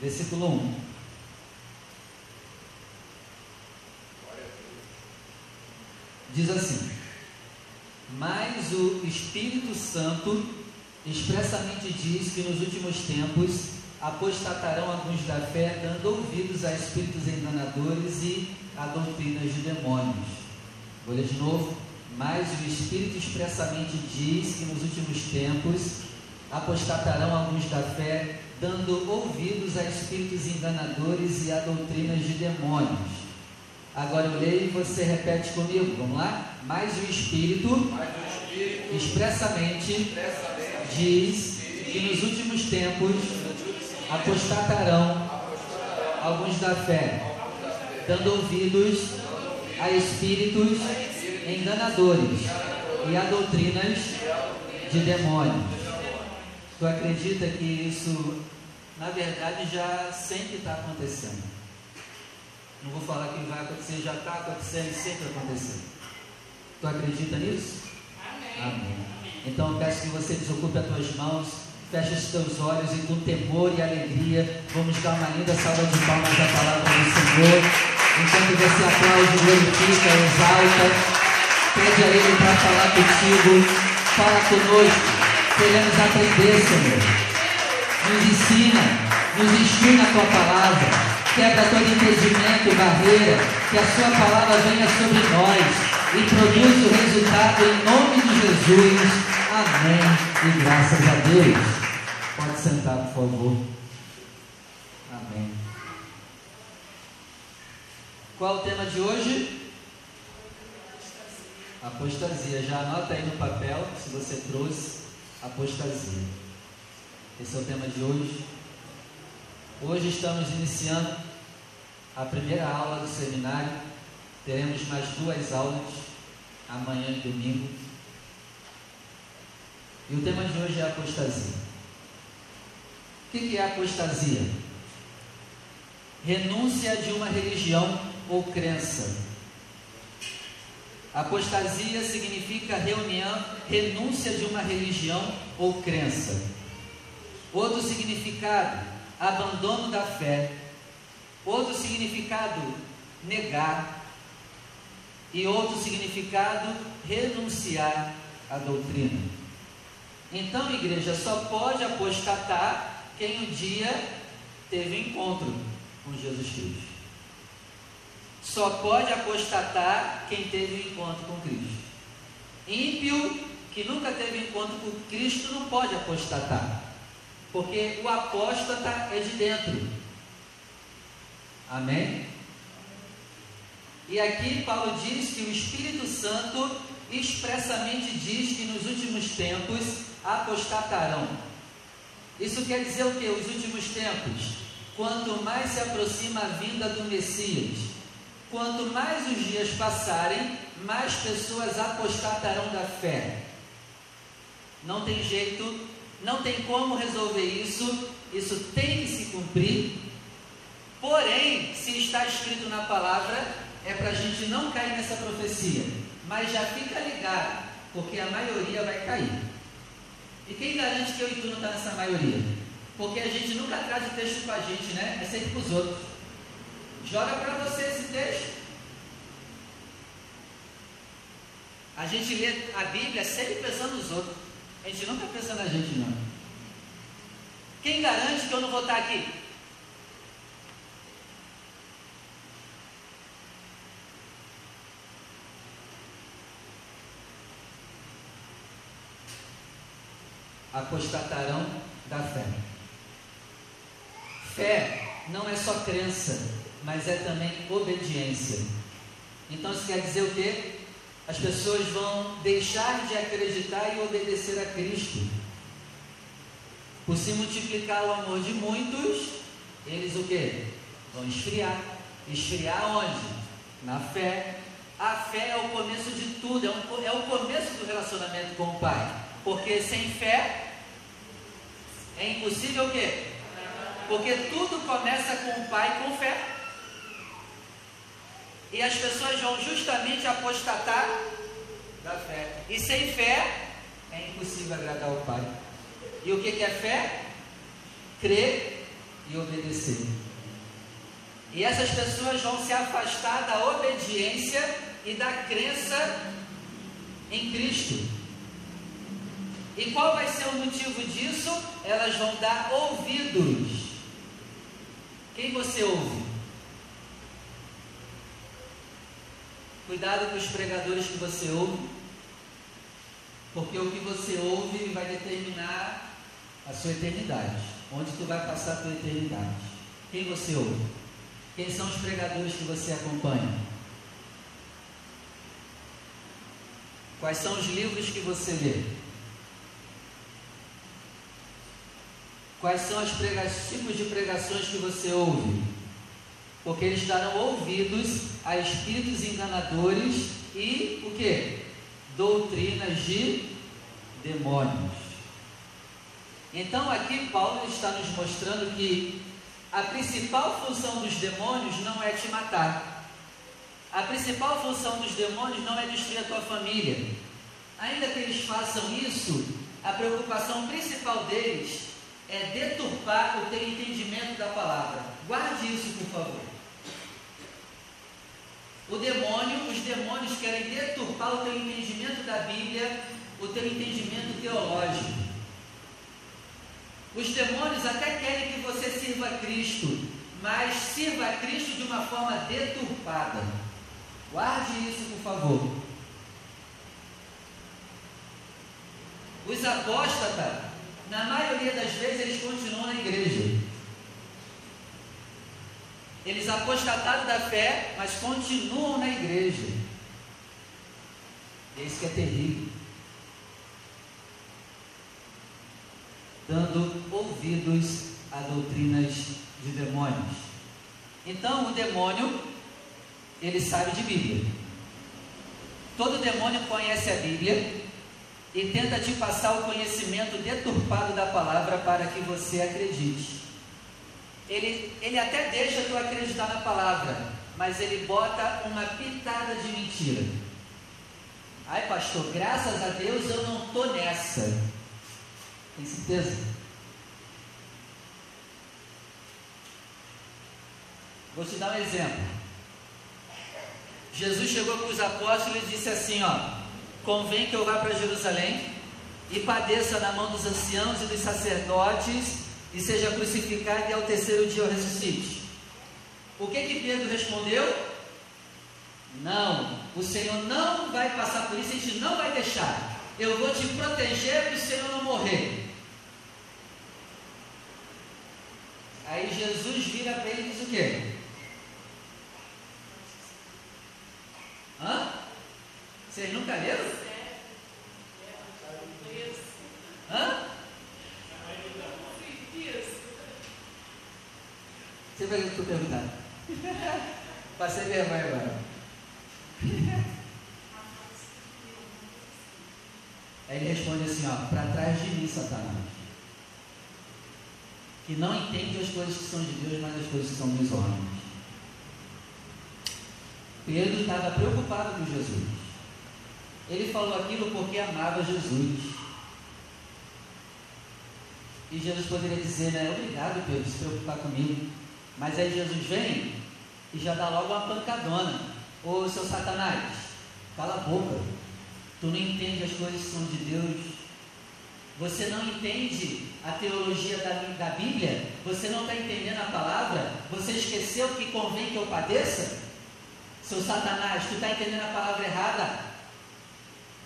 versículo 1. Diz assim: Mas o Espírito Santo expressamente diz que nos últimos tempos apostatarão alguns da fé, dando ouvidos a espíritos enganadores e a doutrinas de demônios. Vou ler de novo. Mas o Espírito expressamente diz que nos últimos tempos apostatarão alguns da fé, dando ouvidos a espíritos enganadores e a doutrinas de demônios. Agora eu leio e você repete comigo, vamos lá? Mas o Espírito, Mas o Espírito expressamente, expressamente diz que nos últimos tempos apostatarão alguns da fé, dando ouvidos a espíritos enganadores e a doutrinas de demônios. Tu acredita que isso, na verdade, já sempre está acontecendo? Não vou falar que vai acontecer, já está acontecendo e sempre acontecendo. Tu acredita nisso? Amém. Amém. Então eu peço que você desocupe as tuas mãos, feche os teus olhos e com temor e alegria vamos dar uma linda salva de palmas à palavra do Senhor. Enquanto você aplaude, glorifica, exalta, pede a Ele para falar contigo, fala conosco. Queremos aprender, Senhor. Nos ensina, nos ensina a tua palavra. Quebra todo impedimento e barreira. Que a sua palavra venha sobre nós e produza o resultado em nome de Jesus. Amém. E graças a Deus. Pode sentar, por favor. Amém. Qual é o tema de hoje? Apostasia. Já anota aí no papel, se você trouxe apostasia. Esse é o tema de hoje. Hoje estamos iniciando a primeira aula do seminário. Teremos mais duas aulas, amanhã e domingo. E o tema de hoje é apostasia. O que é apostasia? Renúncia de uma religião ou crença Apostasia significa reunião, renúncia de uma religião ou crença. Outro significado, abandono da fé. Outro significado, negar. E outro significado, renunciar à doutrina. Então, igreja, só pode apostatar quem um dia teve encontro com Jesus Cristo. Só pode apostatar quem teve um encontro com Cristo. Ímpio que nunca teve um encontro com Cristo não pode apostatar. Porque o apóstata é de dentro. Amém? E aqui Paulo diz que o Espírito Santo expressamente diz que nos últimos tempos apostatarão. Isso quer dizer o que? Os últimos tempos, quanto mais se aproxima a vinda do Messias, Quanto mais os dias passarem, mais pessoas apostatarão da fé. Não tem jeito, não tem como resolver isso, isso tem que se cumprir. Porém, se está escrito na palavra, é para a gente não cair nessa profecia. Mas já fica ligado, porque a maioria vai cair. E quem garante que eu e tu não está nessa maioria? Porque a gente nunca traz o texto com a gente, né? É sempre para os outros. Joga para você esse texto. A gente lê a Bíblia sempre pensando nos outros. A gente nunca pensa na gente, não. Quem garante que eu não vou estar aqui? Apostatarão da fé. Fé não é só crença, mas é também obediência. Então isso quer dizer o quê? As pessoas vão deixar de acreditar e obedecer a Cristo. Por se multiplicar o amor de muitos, eles o quê? Vão esfriar. Esfriar onde? Na fé. A fé é o começo de tudo, é, um, é o começo do relacionamento com o Pai. Porque sem fé é impossível o quê? Porque tudo começa com o Pai com fé. E as pessoas vão justamente apostatar da fé. E sem fé é impossível agradar o Pai. E o que, que é fé? crer e obedecer. E essas pessoas vão se afastar da obediência e da crença em Cristo. E qual vai ser o motivo disso? Elas vão dar ouvidos. Quem você ouve? Cuidado com os pregadores que você ouve, porque o que você ouve vai determinar a sua eternidade, onde tu vai passar a tua eternidade. Quem você ouve? Quem são os pregadores que você acompanha? Quais são os livros que você lê? Quais são os tipos de pregações que você ouve? Porque eles darão ouvidos a espíritos enganadores e o que? Doutrinas de demônios. Então aqui Paulo está nos mostrando que a principal função dos demônios não é te matar. A principal função dos demônios não é destruir a tua família. Ainda que eles façam isso, a preocupação principal deles é deturpar o teu entendimento da palavra. Guarde isso, por favor. O demônio, os demônios querem deturpar o teu entendimento da Bíblia, o teu entendimento teológico. Os demônios até querem que você sirva a Cristo, mas sirva a Cristo de uma forma deturpada. Guarde isso, por favor. Os apóstatas, na maioria das vezes, eles continuam na igreja. Eles apostataram da fé, mas continuam na igreja. É isso que é terrível. Dando ouvidos a doutrinas de demônios. Então, o demônio ele sabe de Bíblia. Todo demônio conhece a Bíblia e tenta te passar o conhecimento deturpado da palavra para que você acredite. Ele, ele até deixa tu acreditar na palavra, mas ele bota uma pitada de mentira. Ai, pastor, graças a Deus eu não estou nessa. Tem certeza? Vou te dar um exemplo. Jesus chegou com os apóstolos e disse assim: ó, convém que eu vá para Jerusalém e padeça na mão dos anciãos e dos sacerdotes e seja crucificado e ao terceiro dia eu ressuscite. O que que Pedro respondeu? Não, o Senhor não vai passar por isso, a gente não vai deixar. Eu vou te proteger para o Senhor não morrer. Aí Jesus vira para ele e diz o quê? Hã? Vocês nunca leram? Hã? Você vai que eu perguntar. Passei vergonha agora. Aí ele responde assim, ó, para trás de mim, Satanás. Que não entende as coisas que são de Deus, mas as coisas que são dos homens. Pedro estava preocupado com Jesus. Ele falou aquilo porque amava Jesus. E Jesus poderia dizer, né? Obrigado, Pedro, se preocupar comigo. Mas aí Jesus vem e já dá logo uma pancadona. Ô seu Satanás, cala a boca. Tu não entende as coisas que são de Deus. Você não entende a teologia da, da Bíblia? Você não está entendendo a palavra? Você esqueceu que convém que eu padeça? Seu Satanás, tu está entendendo a palavra errada?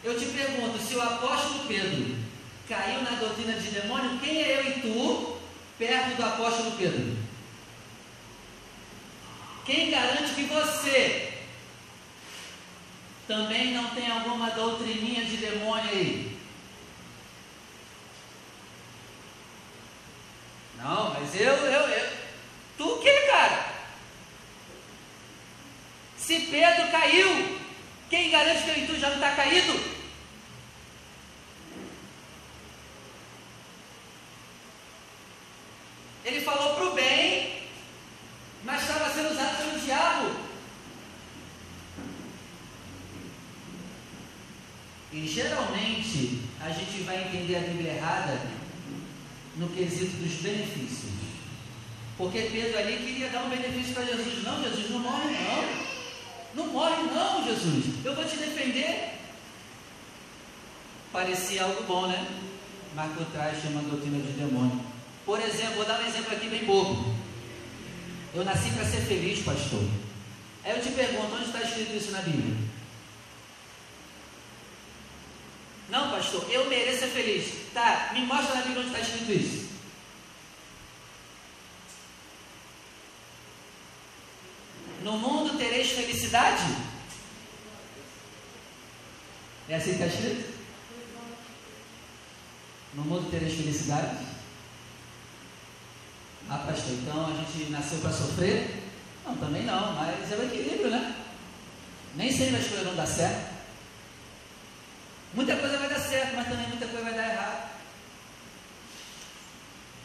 Eu te pergunto, se o apóstolo Pedro caiu na doutrina de demônio, quem é eu e tu perto do apóstolo Pedro? Quem garante que você também não tem alguma doutrininha de demônio aí? Não, mas eu, eu, eu. Tu o que, cara? Se Pedro caiu, quem garante que eu e tu já não está caído? Ele falou para o bem, mas estava sendo usado pelo diabo. E geralmente a gente vai entender a Bíblia errada no quesito dos benefícios. Porque Pedro ali queria dar um benefício para Jesus. Não, Jesus, não morre não. Não morre não, Jesus. Eu vou te defender. Parecia algo bom, né? Mas por trás chama a doutrina de demônio. Por exemplo, vou dar um exemplo aqui bem bobo. Eu nasci para ser feliz, pastor. Aí eu te pergunto, onde está escrito isso na Bíblia? Não, pastor, eu mereço ser feliz. Tá, me mostra na Bíblia onde está escrito isso. No mundo tereis felicidade? É assim que está escrito? No mundo tereis felicidade? Ah, pastor, então a gente nasceu para sofrer? Não, também não, mas é o equilíbrio, né? Nem sempre as coisas vão dar certo. Muita coisa vai dar certo, mas também muita coisa vai dar errado.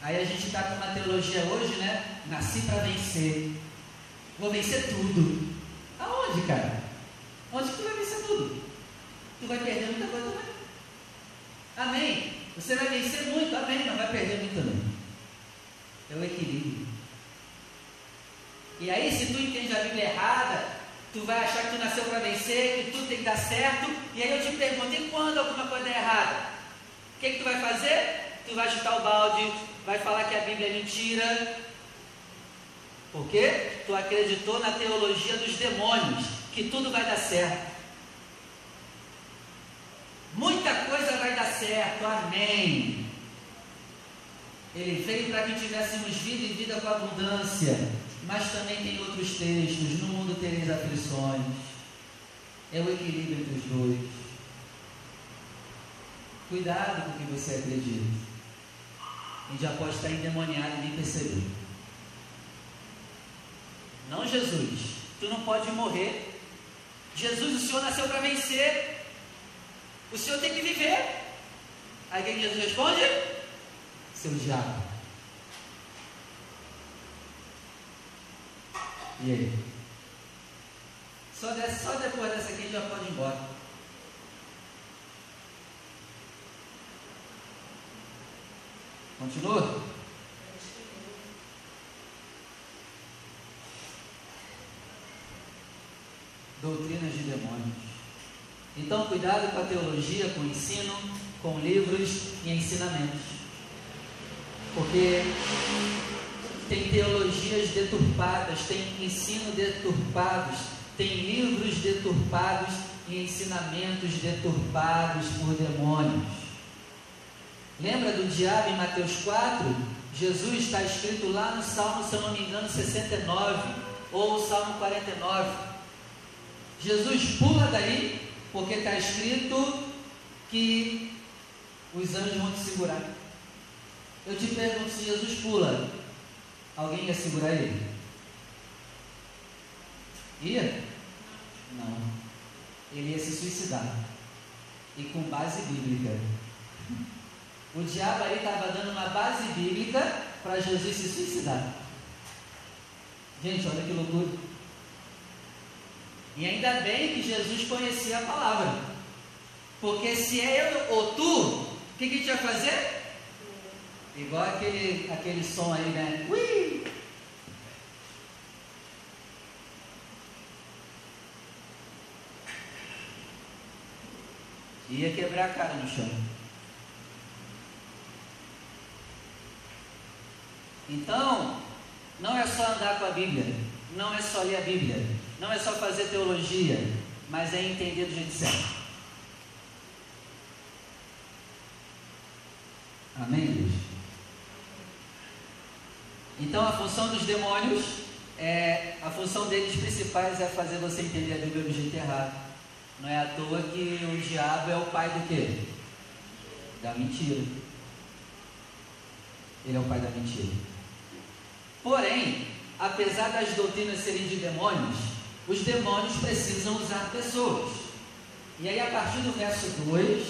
Aí a gente está com uma teologia hoje, né? Nasci para vencer. Vou vencer tudo. Aonde, cara? Onde que tu vai vencer tudo? Tu vai perder muita coisa também. Amém? Você vai vencer muito, amém, não vai perder muito também. É o equilíbrio. E aí, se tu entende a Bíblia errada, tu vai achar que tu nasceu para vencer, que tudo tem que dar certo, e aí eu te pergunto, e quando alguma coisa der errada? O que, que tu vai fazer? Tu vai chutar o balde, vai falar que a Bíblia é mentira. Por quê? Tu acreditou na teologia dos demônios, que tudo vai dar certo. Muita coisa vai dar certo, amém. Ele veio para que tivéssemos vida e vida com abundância. Mas também tem outros textos. No mundo tereis aflições. É o equilíbrio entre os dois. Cuidado com o que você acredita. A gente já pode estar endemoniado e nem perceber. Não, Jesus. Tu não pode morrer. Jesus, o Senhor nasceu para vencer. O Senhor tem que viver. Aí quem Jesus responde? Seu diabo. E aí? Só, só depois dessa aqui já pode ir embora. Continua? Doutrinas de demônios. Então, cuidado com a teologia, com o ensino, com livros e ensinamentos. Porque tem teologias deturpadas, tem ensino deturpados, tem livros deturpados e ensinamentos deturpados por demônios. Lembra do diabo em Mateus 4? Jesus está escrito lá no Salmo, se eu não me engano, 69 ou Salmo 49. Jesus pula daí porque está escrito que os anjos vão te segurar. Eu te pergunto se Jesus pula, Alguém ia segurar ele? Ia? Não. Ele ia se suicidar. E com base bíblica. O diabo aí estava dando uma base bíblica para Jesus se suicidar. Gente, olha que loucura. E ainda bem que Jesus conhecia a palavra. Porque se é eu ou tu, o que, que a gente vai fazer? Igual aquele, aquele som aí, né? Ui! Ia quebrar a cara no chão. Então, não é só andar com a Bíblia, não é só ler a Bíblia, não é só fazer teologia, mas é entender do jeito certo. Amém, Deus? Então a função dos demônios, é, a função deles principais é fazer você entender a Bíblia do jeito errado. Não é à toa que o diabo é o pai do quê? Da mentira. Ele é o pai da mentira. Porém, apesar das doutrinas serem de demônios, os demônios precisam usar pessoas. E aí, a partir do verso 2,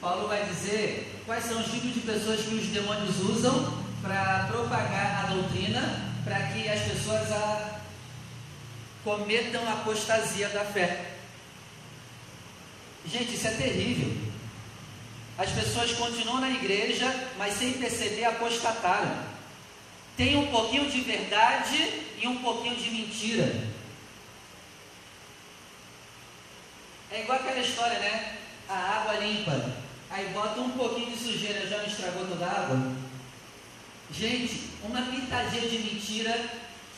Paulo vai dizer quais são os tipos de pessoas que os demônios usam para propagar a doutrina para que as pessoas a cometam a apostasia da fé. Gente, isso é terrível. as pessoas continuam na igreja, mas sem perceber apostataram. Tem um pouquinho de verdade e um pouquinho de mentira. É igual aquela história, né? A água limpa. Aí bota um pouquinho de sujeira, já não estragou toda a água? Gente, uma pitadinha de mentira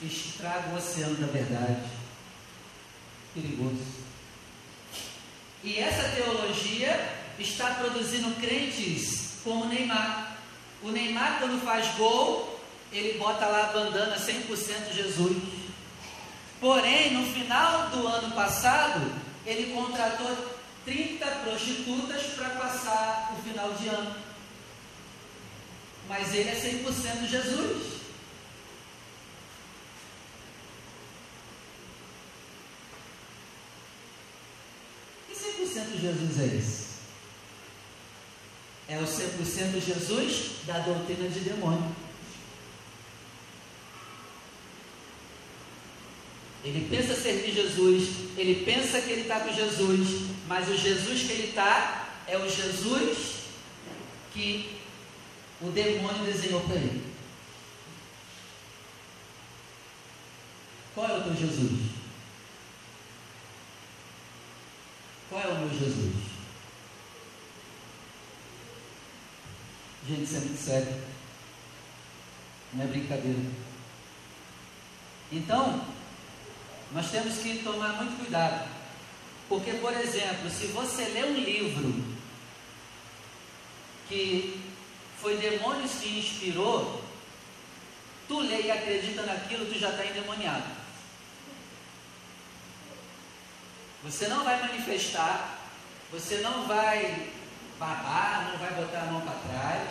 estraga o oceano da verdade. Perigoso. E essa teologia está produzindo crentes como Neymar. O Neymar, quando faz gol, ele bota lá a bandana 100% Jesus. Porém, no final do ano passado, ele contratou 30 prostitutas para passar o final de ano. Mas ele é 100% Jesus. Que 100% Jesus é esse? É o 100% Jesus da doutrina de demônio. Ele pensa servir Jesus, ele pensa que ele está com Jesus, mas o Jesus que ele está é o Jesus que o demônio desenhou para ele. Qual é o teu Jesus? Qual é o meu Jesus? Gente, isso é muito sério. Não é brincadeira. Então, nós temos que tomar muito cuidado. Porque, por exemplo, se você lê um livro que foi demônios que inspirou, tu lê e acredita naquilo, tu já está endemoniado. Você não vai manifestar, você não vai babar, não vai botar a mão para trás,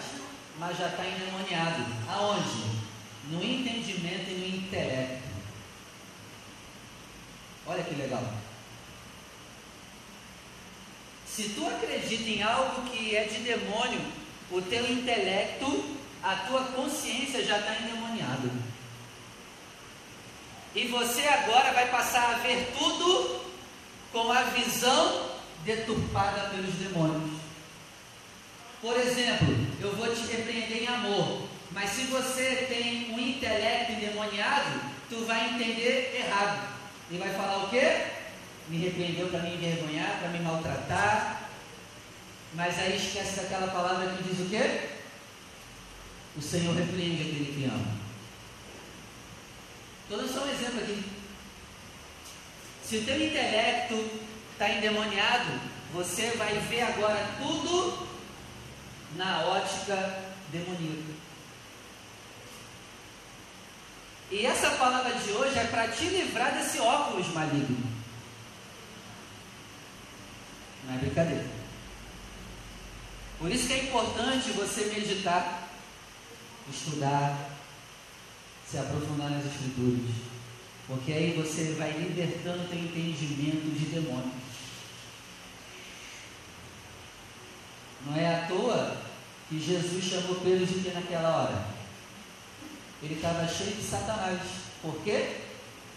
mas já está endemoniado. Aonde? No entendimento e no intelecto. Olha que legal. Se tu acredita em algo que é de demônio, o teu intelecto, a tua consciência já está endemoniada. E você agora vai passar a ver tudo com a visão deturpada pelos demônios. Por exemplo, eu vou te repreender em amor, mas se você tem um intelecto endemoniado, tu vai entender errado. E vai falar o quê? Me repreendeu para me envergonhar, para me maltratar. Mas aí esquece daquela palavra que diz o quê? O Senhor repreende aquele que ama. Todos são um exemplo aqui. Se o teu intelecto está endemoniado, você vai ver agora tudo na ótica demoníaca. E essa palavra de hoje é para te livrar desse óculos maligno. Não é brincadeira. Por isso que é importante você meditar, estudar, se aprofundar nas escrituras. Porque aí você vai libertando teu entendimento de demônios. Não é à toa que Jesus chamou Pedro de que naquela hora? ele estava cheio de Satanás. Por quê?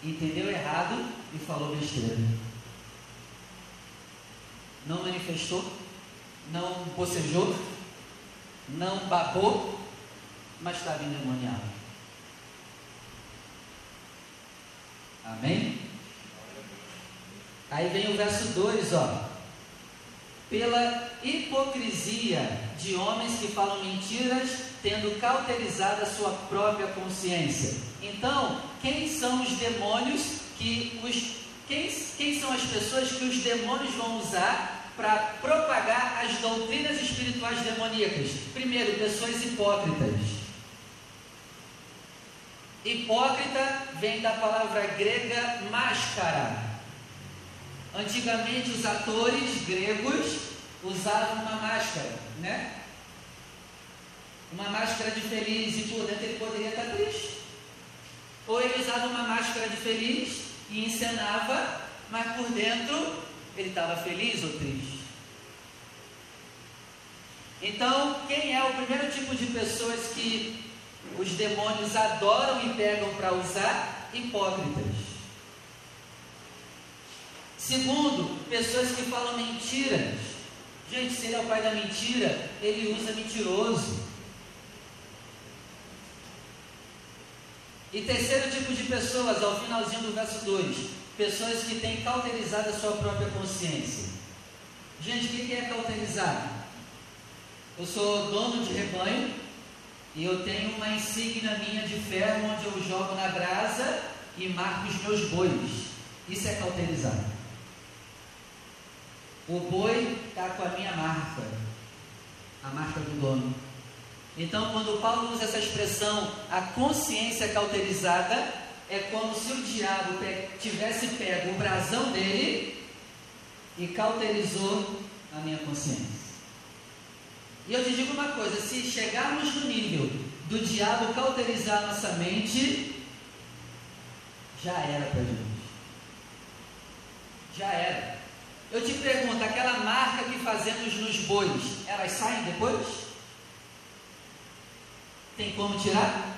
Entendeu errado e falou besteira. Não manifestou, não bocejou, não babou, mas estava endemoniado. Amém? Aí vem o verso 2, ó. Pela hipocrisia de homens que falam mentiras tendo cauterizado a sua própria consciência. Então, quem são os demônios que os quem, quem são as pessoas que os demônios vão usar para propagar as doutrinas espirituais demoníacas? Primeiro, pessoas hipócritas. Hipócrita vem da palavra grega máscara. Antigamente os atores gregos usavam uma máscara, né? uma máscara de feliz e por dentro ele poderia estar triste. Ou ele usava uma máscara de feliz e encenava, mas por dentro ele estava feliz ou triste. Então, quem é o primeiro tipo de pessoas que os demônios adoram e pegam para usar? Hipócritas. Segundo, pessoas que falam mentiras Gente, se ele é o pai da mentira, ele usa mentiroso. E terceiro tipo de pessoas, ao finalzinho do verso 2, pessoas que têm cauterizado a sua própria consciência. Gente, o que é cauterizar? Eu sou dono de rebanho e eu tenho uma insígnia minha de ferro onde eu jogo na brasa e marco os meus bois. Isso é cauterizar. O boi está com a minha marca, a marca do dono. Então, quando Paulo usa essa expressão, a consciência cauterizada, é como se o diabo tivesse pego o brasão dele e cauterizou a minha consciência. E eu te digo uma coisa: se chegarmos no nível do diabo cauterizar nossa mente, já era para gente. Já era. Eu te pergunto: aquela marca que fazemos nos bois, elas saem depois? Tem como tirar?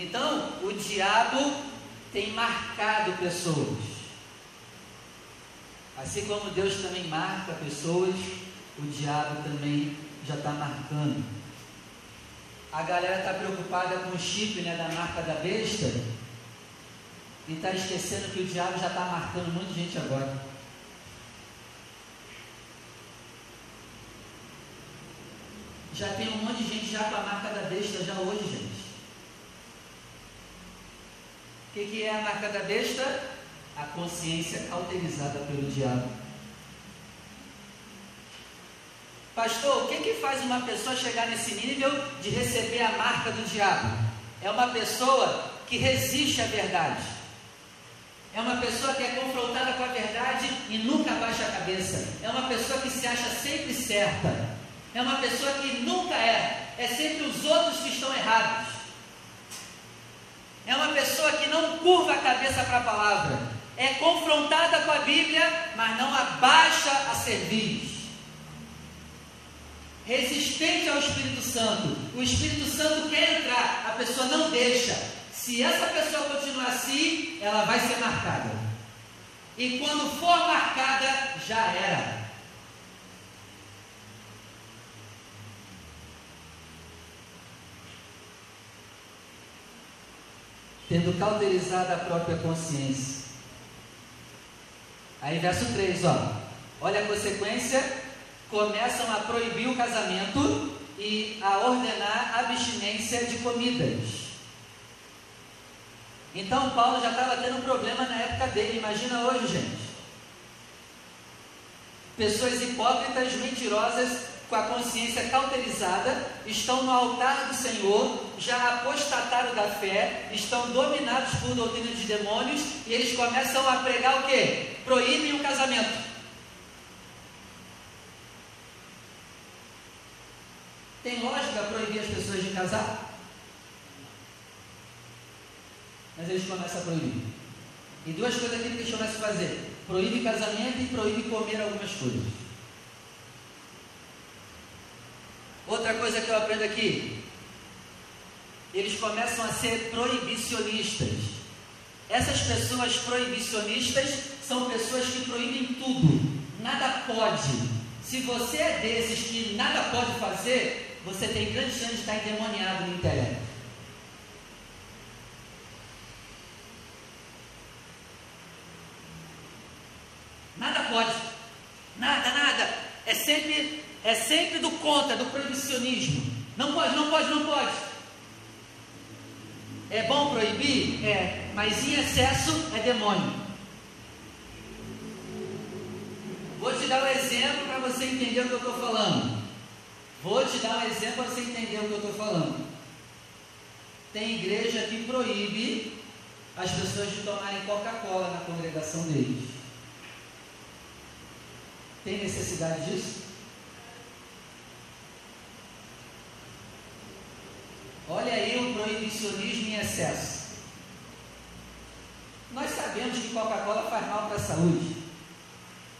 Então, o diabo tem marcado pessoas. Assim como Deus também marca pessoas, o diabo também já está marcando. A galera está preocupada com o chip né, da marca da besta e está esquecendo que o diabo já está marcando um monte de gente agora. Já tem um monte de gente já com a marca da besta já hoje, gente. O que, é a marca da besta? A consciência cauterizada pelo diabo. Pastor, o que, que faz uma pessoa chegar nesse nível de receber a marca do diabo? É uma pessoa que resiste à verdade. É uma pessoa que é confrontada com a verdade e nunca baixa a cabeça. É uma pessoa que se acha sempre certa. É uma pessoa que nunca é, é sempre os outros que estão errados. É uma pessoa que não curva a cabeça para a palavra, é confrontada com a Bíblia, mas não abaixa a servir. Resistente ao Espírito Santo. O Espírito Santo quer entrar, a pessoa não deixa. Se essa pessoa continuar assim, ela vai ser marcada. E quando for marcada, já era. Tendo cauterizado a própria consciência. Aí verso 3, ó. Olha a consequência, começam a proibir o casamento e a ordenar abstinência de comidas. Então Paulo já estava tendo um problema na época dele, imagina hoje, gente. Pessoas hipócritas, mentirosas, com a consciência cauterizada, estão no altar do Senhor, já apostataram da fé, estão dominados por doutrina de demônios e eles começam a pregar o que? Proíbem o casamento. Tem lógica proibir as pessoas de casar? Mas eles começam a proibir. E duas coisas que eles começam a fazer: proíbe casamento e proíbe comer algumas coisas. Outra coisa que eu aprendo aqui, eles começam a ser proibicionistas. Essas pessoas proibicionistas são pessoas que proíbem tudo, nada pode. Se você é desses que nada pode fazer, você tem grande chance de estar endemoniado no intelecto. Nada pode. Nada, nada. É sempre é sempre do contra, do proibicionismo. Não pode, não pode, não pode. É bom proibir? É, mas em excesso é demônio. Vou te dar um exemplo para você entender o que eu estou falando. Vou te dar um exemplo para você entender o que eu estou falando. Tem igreja que proíbe as pessoas de tomarem Coca-Cola na congregação deles. Tem necessidade disso? Olha aí o proibicionismo em excesso. Nós sabemos que Coca-Cola faz mal para a saúde.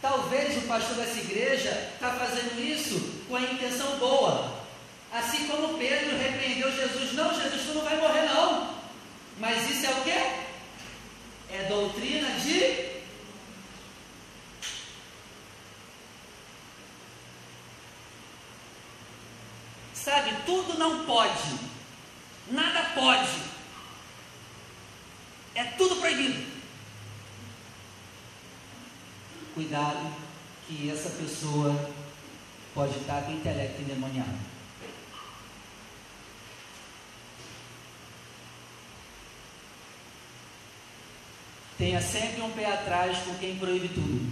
Talvez o pastor dessa igreja está fazendo isso com a intenção boa. Assim como Pedro repreendeu Jesus. Não, Jesus, tu não vai morrer, não. Mas isso é o quê? É doutrina de. Sabe, tudo não pode. Nada pode. É tudo proibido. Cuidado que essa pessoa pode estar com intelecto endemoniado. Tenha sempre um pé atrás com quem proíbe tudo.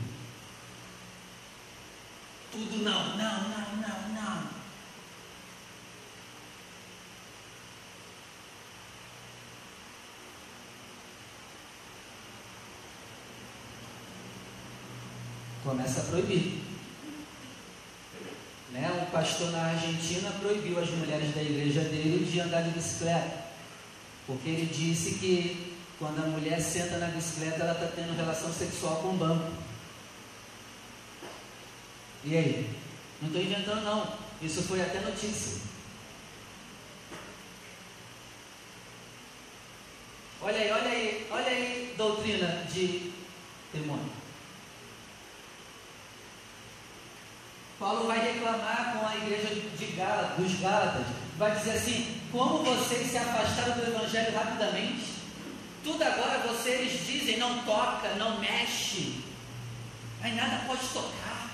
Tudo não, não, não, não, não. Começa a proibir. Né? Um pastor na Argentina proibiu as mulheres da igreja dele de andar de bicicleta. Porque ele disse que quando a mulher senta na bicicleta, ela está tendo relação sexual com o banco. E aí? Não estou inventando, não. Isso foi até notícia. Olha aí, olha aí, olha aí, doutrina de demônio. Paulo vai reclamar com a igreja de Gálatas, dos Gálatas. Vai dizer assim: como vocês se afastaram do Evangelho rapidamente? Tudo agora vocês dizem não toca, não mexe. Aí nada pode tocar.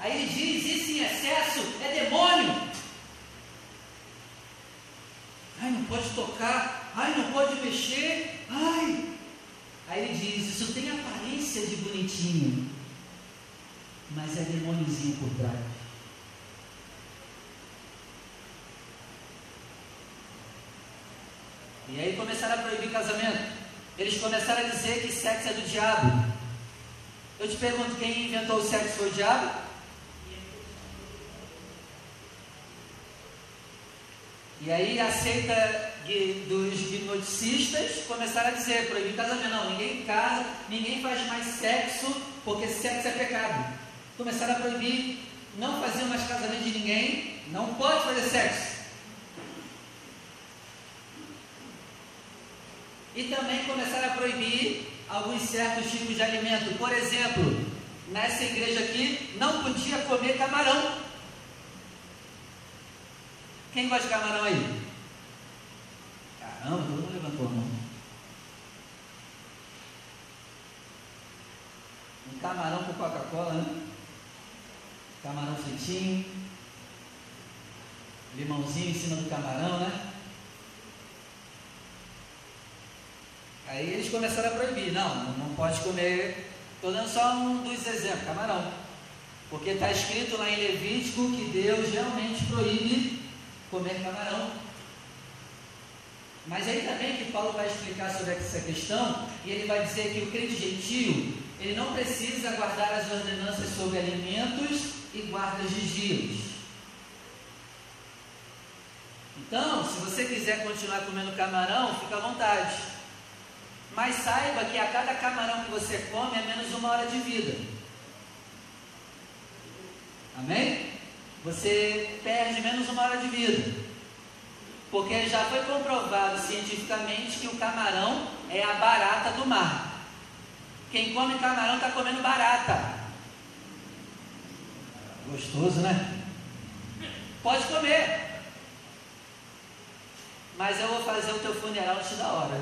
Aí ele diz: isso em excesso é demônio. Ai, não pode tocar. Ai, não pode mexer. Ai. Aí ele diz: isso tem aparência de bonitinho, mas é demôniozinho por trás. E aí começaram a proibir casamento. Eles começaram a dizer que sexo é do diabo. Eu te pergunto, quem inventou o sexo foi o diabo? E aí a seita dos hipnoticistas começaram a dizer, proibir casamento, não, ninguém casa, ninguém faz mais sexo, porque sexo é pecado. Começaram a proibir, não faziam mais casamento de ninguém, não pode fazer sexo. E também começaram a proibir alguns certos tipos de alimento. Por exemplo, nessa igreja aqui não podia comer camarão. Quem gosta de camarão aí? Caramba, todo mundo levantou a mão. Um camarão com Coca-Cola, né? Camarão fritinho. Limãozinho em cima do camarão, né? Aí eles começaram a proibir, não, não pode comer. Estou dando só um dos exemplos, camarão. Porque está escrito lá em Levítico que Deus realmente proíbe comer camarão. Mas aí também que Paulo vai explicar sobre essa questão, e ele vai dizer que o crente gentil, ele não precisa guardar as ordenanças sobre alimentos e guardas de dias. Então, se você quiser continuar comendo camarão, fica à vontade. Mas saiba que a cada camarão que você come é menos uma hora de vida. Amém? Você perde menos uma hora de vida. Porque já foi comprovado cientificamente que o camarão é a barata do mar. Quem come camarão está comendo barata. Gostoso, né? Pode comer. Mas eu vou fazer o teu funeral antes da hora.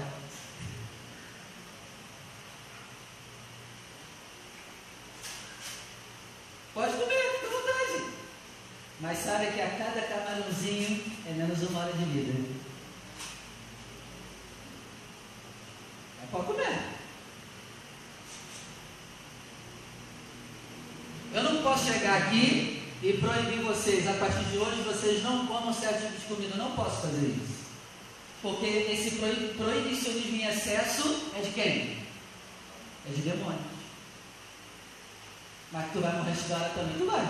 Pode comer, fica à vontade. Mas sabe que a cada camarãozinho é menos uma hora de vida. É pode comer. Eu não posso chegar aqui e proibir vocês, a partir de hoje vocês não comam certo tipo de comida. Eu não posso fazer isso. Porque esse proibicionismo em excesso é de quem? É de demônio. Mas tu vai morrer de hora também, tu vai.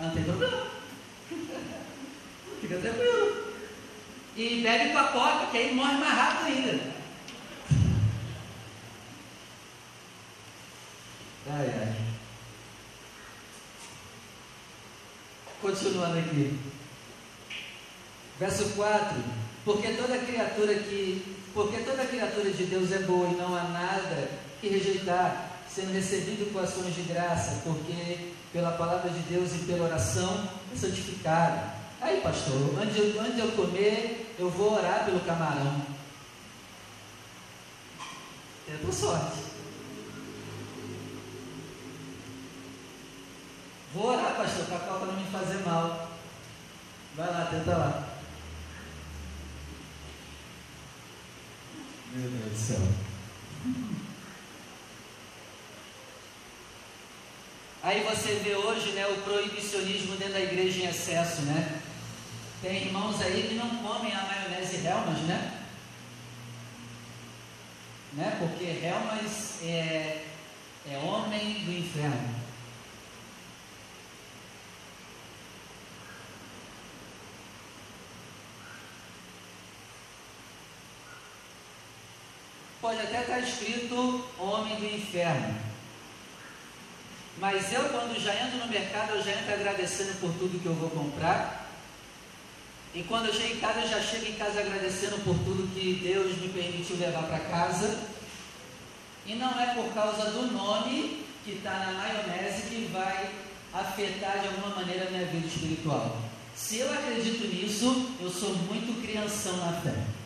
Não tem problema. Fica tranquilo. E bebe com a coca, que aí morre mais rápido ainda. Ai, ai. Continuando aqui. Verso 4. Porque toda criatura que. Porque toda criatura de Deus é boa e não há nada que rejeitar sendo recebido com ações de graça, porque pela palavra de Deus e pela oração é santificada. Aí, pastor, antes de, antes de eu comer, eu vou orar pelo camarão. É tua sorte. Vou orar, pastor, para a coca não me fazer mal. Vai lá, tenta lá. Meu Deus do céu. Aí você vê hoje né, o proibicionismo dentro da igreja em excesso, né? Tem irmãos aí que não comem a maionese Helmas, né? né? Porque Helmas é, é homem do inferno. Pode até estar escrito homem do inferno. Mas eu, quando já entro no mercado, eu já entro agradecendo por tudo que eu vou comprar. E quando eu chego em casa, eu já chego em casa agradecendo por tudo que Deus me permitiu levar para casa. E não é por causa do nome que está na maionese que vai afetar de alguma maneira a minha vida espiritual. Se eu acredito nisso, eu sou muito crianção na fé.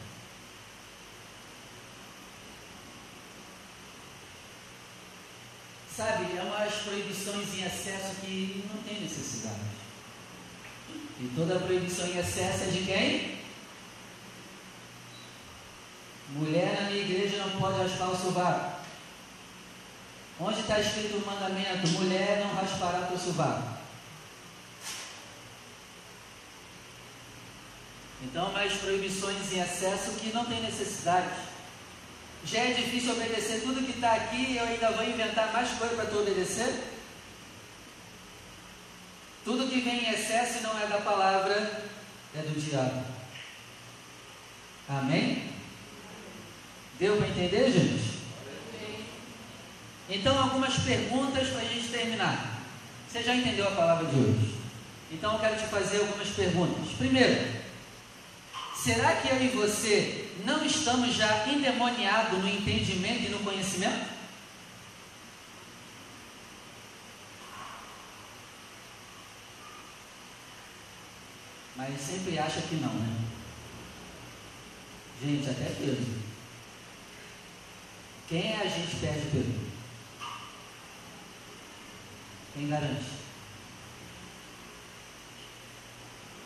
Umas proibições em excesso que não tem necessidade. E toda proibição em excesso é de quem? Mulher na minha igreja não pode raspar o sovaco. Onde está escrito o mandamento? Mulher não raspará teu sovaco. Então, mais proibições em excesso que não tem necessidade. Já é difícil obedecer tudo que está aqui e eu ainda vou inventar mais coisa para tu obedecer? Tudo que vem em excesso não é da palavra é do diabo. Amém? Deu para entender, gente? Então, algumas perguntas para a gente terminar. Você já entendeu a palavra de hoje? Então, eu quero te fazer algumas perguntas. Primeiro, será que eu e você não estamos já endemoniados no entendimento e no conhecimento? Mas sempre acha que não, né? Gente, até Pedro. Quem é a gente perde Pedro? Quem garante?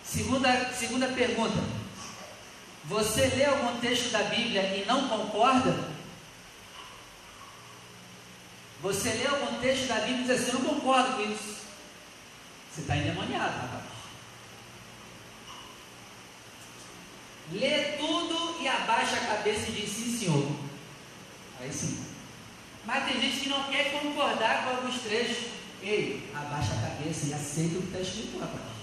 Segunda, segunda pergunta. Você lê algum texto da Bíblia e não concorda? Você lê algum texto da Bíblia e diz assim, eu não concordo com isso. Você está endemoniado, rapaz. Lê tudo e abaixa a cabeça e diz sim, senhor. Aí sim. Mas tem gente que não quer concordar com alguns trechos. Ei, abaixa a cabeça e aceita o que está escrito, rapaz.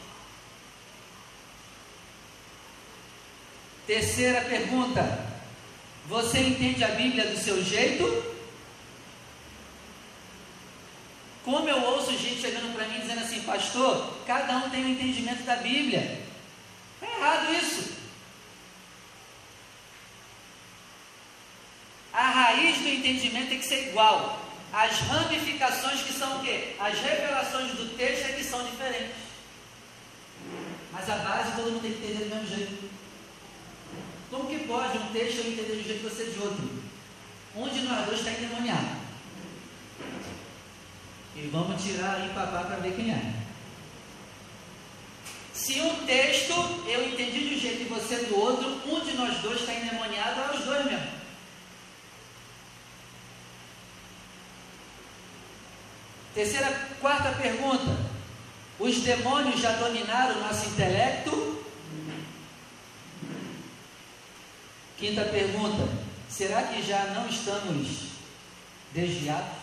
Terceira pergunta: Você entende a Bíblia do seu jeito? Como eu ouço gente chegando para mim dizendo assim, pastor, cada um tem um entendimento da Bíblia. Está errado isso. A raiz do entendimento tem que ser igual. As ramificações que são o quê? As revelações do texto é que são diferentes. Mas a base todo mundo tem que entender do mesmo jeito. Como que pode um texto eu entender de um jeito e você de outro? Um de nós dois está endemoniado. E vamos tirar e papar para ver quem é. Se um texto eu entendi de um jeito e você do outro, um de nós dois está endemoniado, é os dois mesmo. Terceira, quarta pergunta. Os demônios já dominaram o nosso intelecto? Quinta pergunta. Será que já não estamos desviados?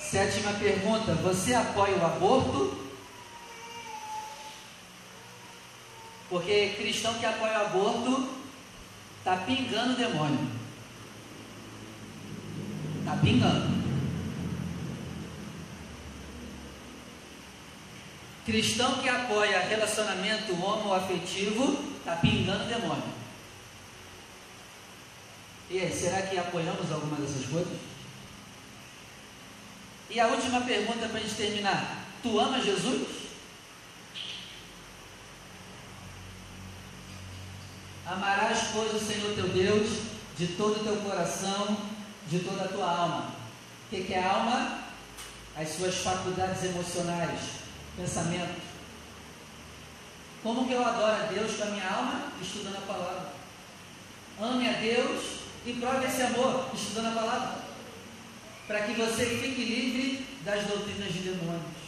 Sétima pergunta. Você apoia o aborto? Porque cristão que apoia o aborto está pingando o demônio. Está pingando. Cristão que apoia relacionamento homoafetivo está pingando demônio. E aí, será que apoiamos alguma dessas coisas? E a última pergunta para a gente terminar: Tu ama Jesus? Amarás, pois, o Senhor teu Deus de todo o teu coração, de toda a tua alma. O que, é alma? As suas faculdades emocionais, pensamento. Como que eu adoro a Deus com a minha alma? Estudando a palavra. Ame a Deus e prove esse amor, estudando a palavra. Para que você fique livre das doutrinas de demônios.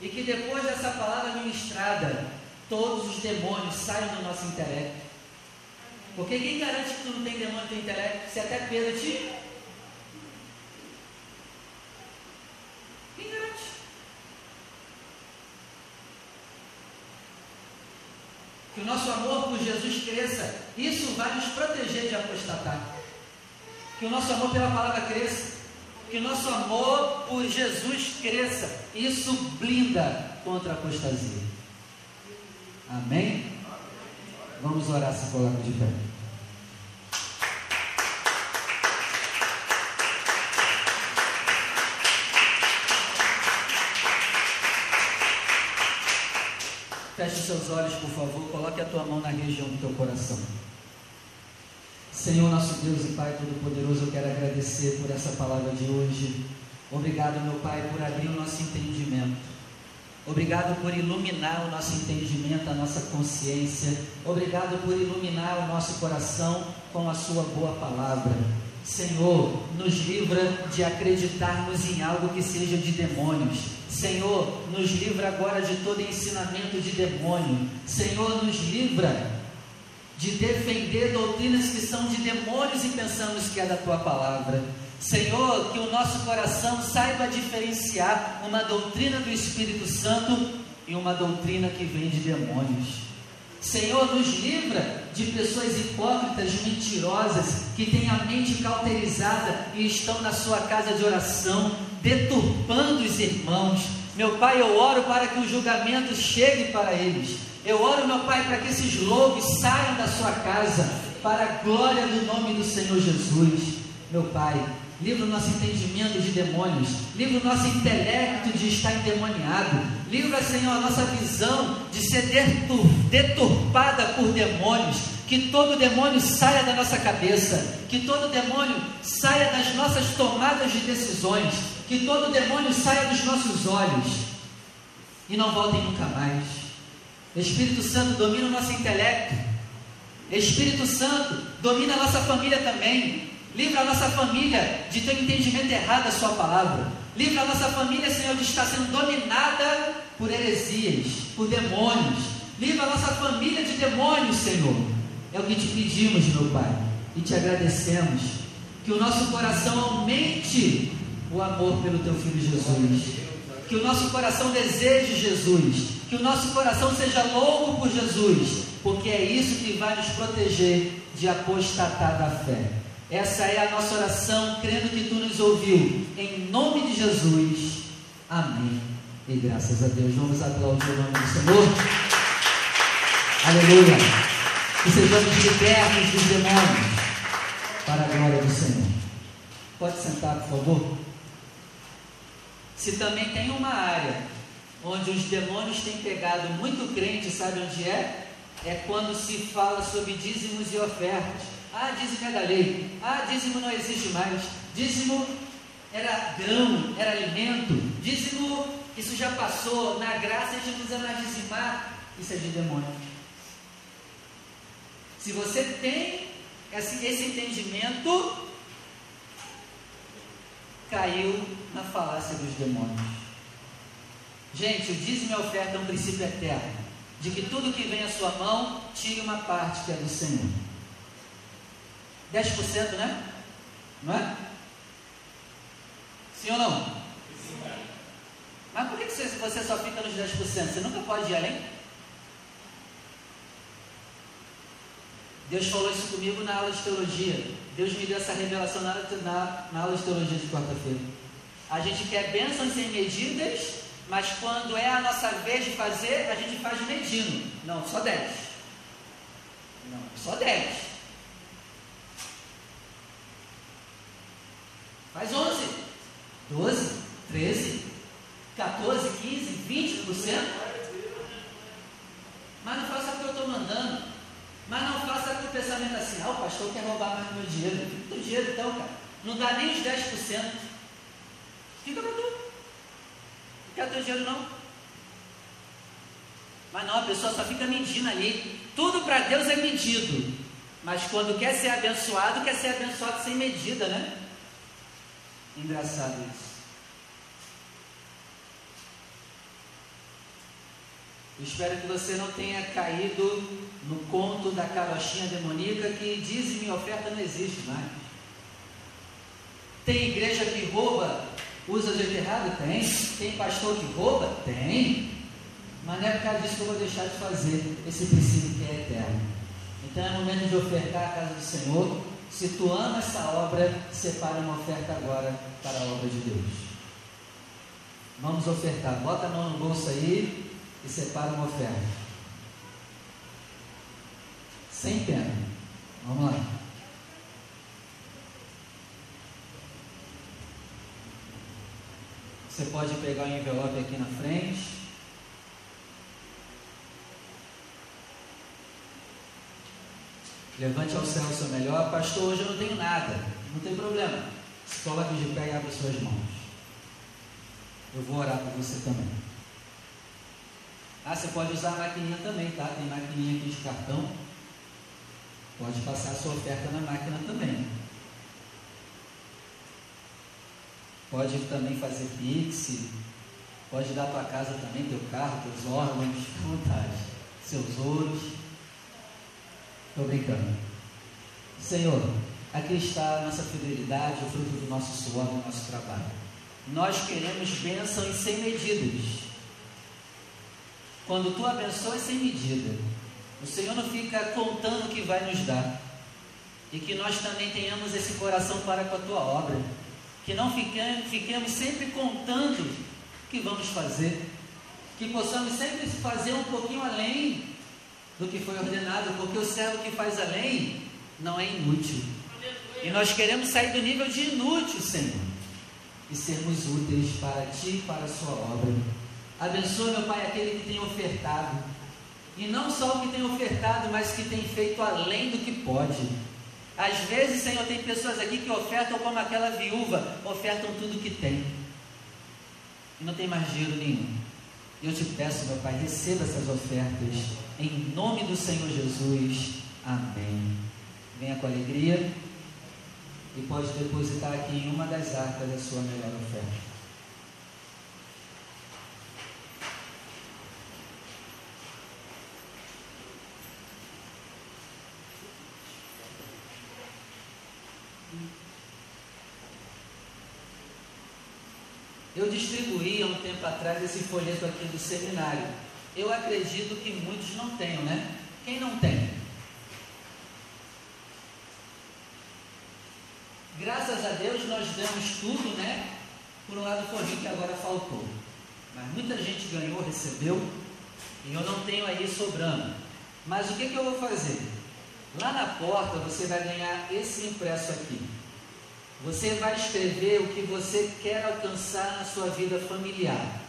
E que depois dessa palavra ministrada, todos os demônios saiam do nosso intelecto. Porque quem garante que tu não tem demônio no intelecto? Se até Pedro te. Quem garante? Que o nosso amor por Jesus cresça. Isso vai nos proteger de apostatar. Que o nosso amor pela palavra cresça. Que o nosso amor por Jesus cresça. Isso blinda contra a apostasia. Amém? Vamos orar se coloca de pé. Feche seus olhos, por favor. Coloque a tua mão na região do teu coração. Senhor, nosso Deus e Pai Todo-Poderoso, eu quero agradecer por essa palavra de hoje. Obrigado, meu Pai, por abrir o nosso entendimento. Obrigado por iluminar o nosso entendimento, a nossa consciência. Obrigado por iluminar o nosso coração com a Sua boa palavra. Senhor, nos livra de acreditarmos em algo que seja de demônios. Senhor, nos livra agora de todo ensinamento de demônio. Senhor, nos livra de defender doutrinas que são de demônios e pensamos que é da tua palavra. Senhor, que o nosso coração saiba diferenciar uma doutrina do Espírito Santo e uma doutrina que vem de demônios. Senhor, nos livra de pessoas hipócritas, mentirosas, que têm a mente cauterizada e estão na sua casa de oração, deturpando os irmãos. Meu Pai, eu oro para que o julgamento chegue para eles. Eu oro, meu Pai, para que esses lobos saiam da sua casa, para a glória do nome do Senhor Jesus. Meu Pai, livra o nosso entendimento de demônios, livra o nosso intelecto de estar endemoniado, livra, Senhor, a nossa visão de ser deturpada por demônios, que todo demônio saia da nossa cabeça, que todo demônio saia das nossas tomadas de decisões, que todo demônio saia dos nossos olhos e não voltem nunca mais. Espírito Santo domina o nosso intelecto. Espírito Santo domina a nossa família também. Livra a nossa família de ter um entendimento errado da Sua palavra. Livra a nossa família, Senhor, de estar sendo dominada por heresias, por demônios. Livra a nossa família de demônios, Senhor. É o que te pedimos, meu Pai. E te agradecemos. Que o nosso coração aumente o amor pelo Teu Filho Jesus. Que o nosso coração deseje Jesus. Que o nosso coração seja louco por Jesus. Porque é isso que vai nos proteger de apostatar da fé. Essa é a nossa oração, crendo que tu nos ouviu. Em nome de Jesus. Amém. E graças a Deus, vamos aplaudir o nome do Senhor. Aleluia. Que sejamos libertos dos demônios. Para a glória do Senhor. Pode sentar, por favor. Se também tem uma área onde os demônios têm pegado muito crente, sabe onde é? É quando se fala sobre dízimos e ofertas. Ah, dízimo é da lei. Ah, dízimo não existe mais. Dízimo era grão, era alimento. Dízimo, isso já passou. Na graça a gente não precisa mais dizimar. Isso é de demônio. Se você tem esse, entendimento, caiu na falácia dos demônios. Gente, o dízimo e a oferta é um princípio eterno. De que tudo que vem à sua mão, tire uma parte que é do Senhor. 10%, né? Não é? Sim ou não? Sim. Mas por que você, você só fica nos 10%? Você nunca pode ir além? Deus falou isso comigo na aula de teologia. Deus me deu essa revelação na, na, na aula de teologia de quarta-feira. A gente quer bênçãos sem medidas, mas quando é a nossa vez de fazer, a gente faz medindo. Não, só 10. Não, só 10. Faz 11, 12, 13, 14, 15, 20%. Mas não faça o que eu estou mandando. Mas não faça com o pensamento assim, ah, o pastor quer roubar mais meu dinheiro. Fica o dinheiro então, cara. Não dá nem os 10%. Fica para tu. Não quer teu dinheiro não. Mas não, a pessoa só fica medindo ali. Tudo para Deus é medido. Mas quando quer ser abençoado, quer ser abençoado sem medida, né? Engraçado isso. Espero que você não tenha caído no conto da carochinha demoníaca que diz minha oferta não existe mais. Tem igreja que rouba, usa jeito errado? Tem. Tem pastor que rouba? Tem. Mas não é por causa disso que eu vou deixar de fazer esse princípio que é eterno. Então é momento de ofertar a casa do Senhor. Se tu ama essa obra, separe uma oferta agora para a obra de Deus. Vamos ofertar. Bota a mão no bolso aí e separa uma oferta. Sem pena. Vamos lá. Você pode pegar o envelope aqui na frente. Levante ao céu o seu melhor. Pastor, hoje eu não tenho nada. Não tem problema. Se coloque de pé e abre suas mãos. Eu vou orar por você também. Ah, você pode usar a maquininha também, tá? Tem maquininha aqui de cartão. Pode passar a sua oferta na máquina também. Pode também fazer Pix. Pode dar tua casa também, teu carro, teus órgãos, à vontade. Seus ouros. Estou brincando. Senhor, aqui está a nossa fidelidade, o fruto do nosso suor, do nosso trabalho. Nós queremos bênçãos sem medidas. Quando tu abençoas sem medida, o Senhor não fica contando o que vai nos dar. E que nós também tenhamos esse coração para com a tua obra. Que não fiquemos, fiquemos sempre contando o que vamos fazer. Que possamos sempre fazer um pouquinho além do que foi ordenado, porque o servo que faz além não é inútil. E nós queremos sair do nível de inútil, Senhor, e sermos úteis para Ti e para a Sua obra. Abençoa, meu Pai, aquele que tem ofertado. E não só o que tem ofertado, mas que tem feito além do que pode. Às vezes, Senhor, tem pessoas aqui que ofertam como aquela viúva, ofertam tudo que tem. E não tem mais dinheiro nenhum. E eu te peço, meu Pai, receba essas ofertas. Em nome do Senhor Jesus. Amém. Venha com alegria e pode depositar aqui em uma das arcas a sua melhor oferta. Eu distribuí há um tempo atrás esse folheto aqui do seminário. Eu acredito que muitos não tenham, né? Quem não tem? Graças a Deus nós demos tudo, né? Por um lado foi que agora faltou. Mas muita gente ganhou, recebeu, e eu não tenho aí sobrando. Mas o que, que eu vou fazer? Lá na porta você vai ganhar esse impresso aqui. Você vai escrever o que você quer alcançar na sua vida familiar.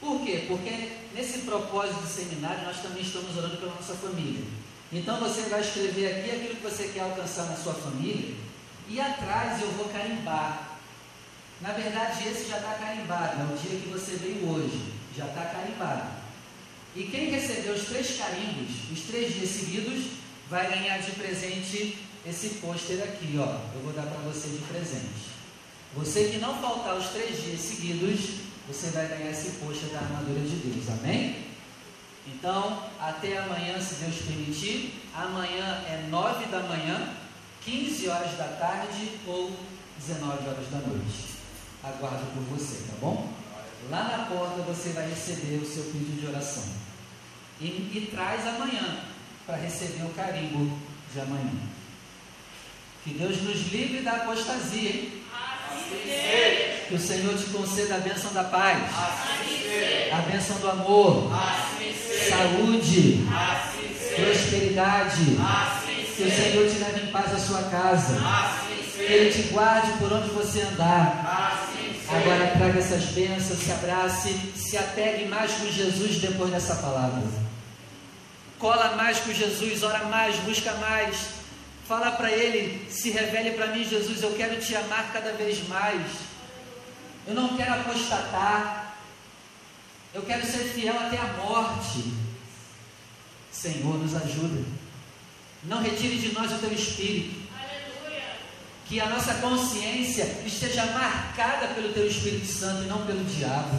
Por quê? Porque nesse propósito de seminário nós também estamos orando pela nossa família. Então você vai escrever aqui aquilo que você quer alcançar na sua família e atrás eu vou carimbar. Na verdade, esse já está carimbado, é o dia que você veio hoje, já está carimbado. E quem recebeu os três carimbos, os três dias seguidos, vai ganhar de presente esse pôster aqui, ó, eu vou dar para você de presente. Você que não faltar os três dias seguidos, você vai ganhar esse pôster da armadura de Deus, amém? Então, até amanhã, se Deus permitir. Amanhã é 9 da manhã, 15 horas da tarde ou 19 horas da noite. Aguardo por você, tá bom? Lá na porta você vai receber o seu pedido de oração. E, e traz amanhã para receber o carimbo de amanhã. Que Deus nos livre da apostasia, hein? Assim que o Senhor te conceda a bênção da paz, assim a bênção do amor, assim saúde, prosperidade. Que o Senhor te leve em paz à sua casa. Que Ele te guarde por onde você andar. Agora traga essas bênçãos, se abrace, se apegue mais com Jesus depois dessa palavra. Cola mais com Jesus, ora mais, busca mais. Fala para Ele, se revele para mim, Jesus, eu quero te amar cada vez mais. Eu não quero apostatar. Eu quero ser fiel até a morte. Senhor, nos ajuda. Não retire de nós o teu espírito. Que a nossa consciência esteja marcada pelo teu Espírito Santo e não pelo diabo.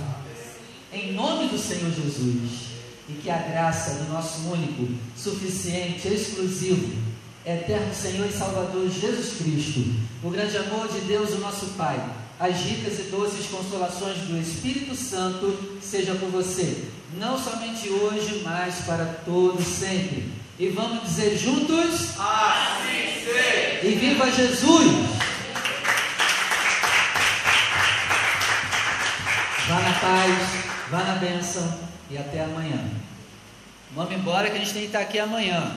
Em nome do Senhor Jesus. E que a graça do nosso único, suficiente, exclusivo, eterno Senhor e Salvador Jesus Cristo, o grande amor de Deus, o nosso Pai, as ricas e doces consolações do Espírito Santo seja com você, não somente hoje, mas para todos sempre. E vamos dizer juntos: Assim seja. E viva Jesus! Vá na paz, vá na bênção e até amanhã. Vamos embora que a gente tem que estar aqui amanhã.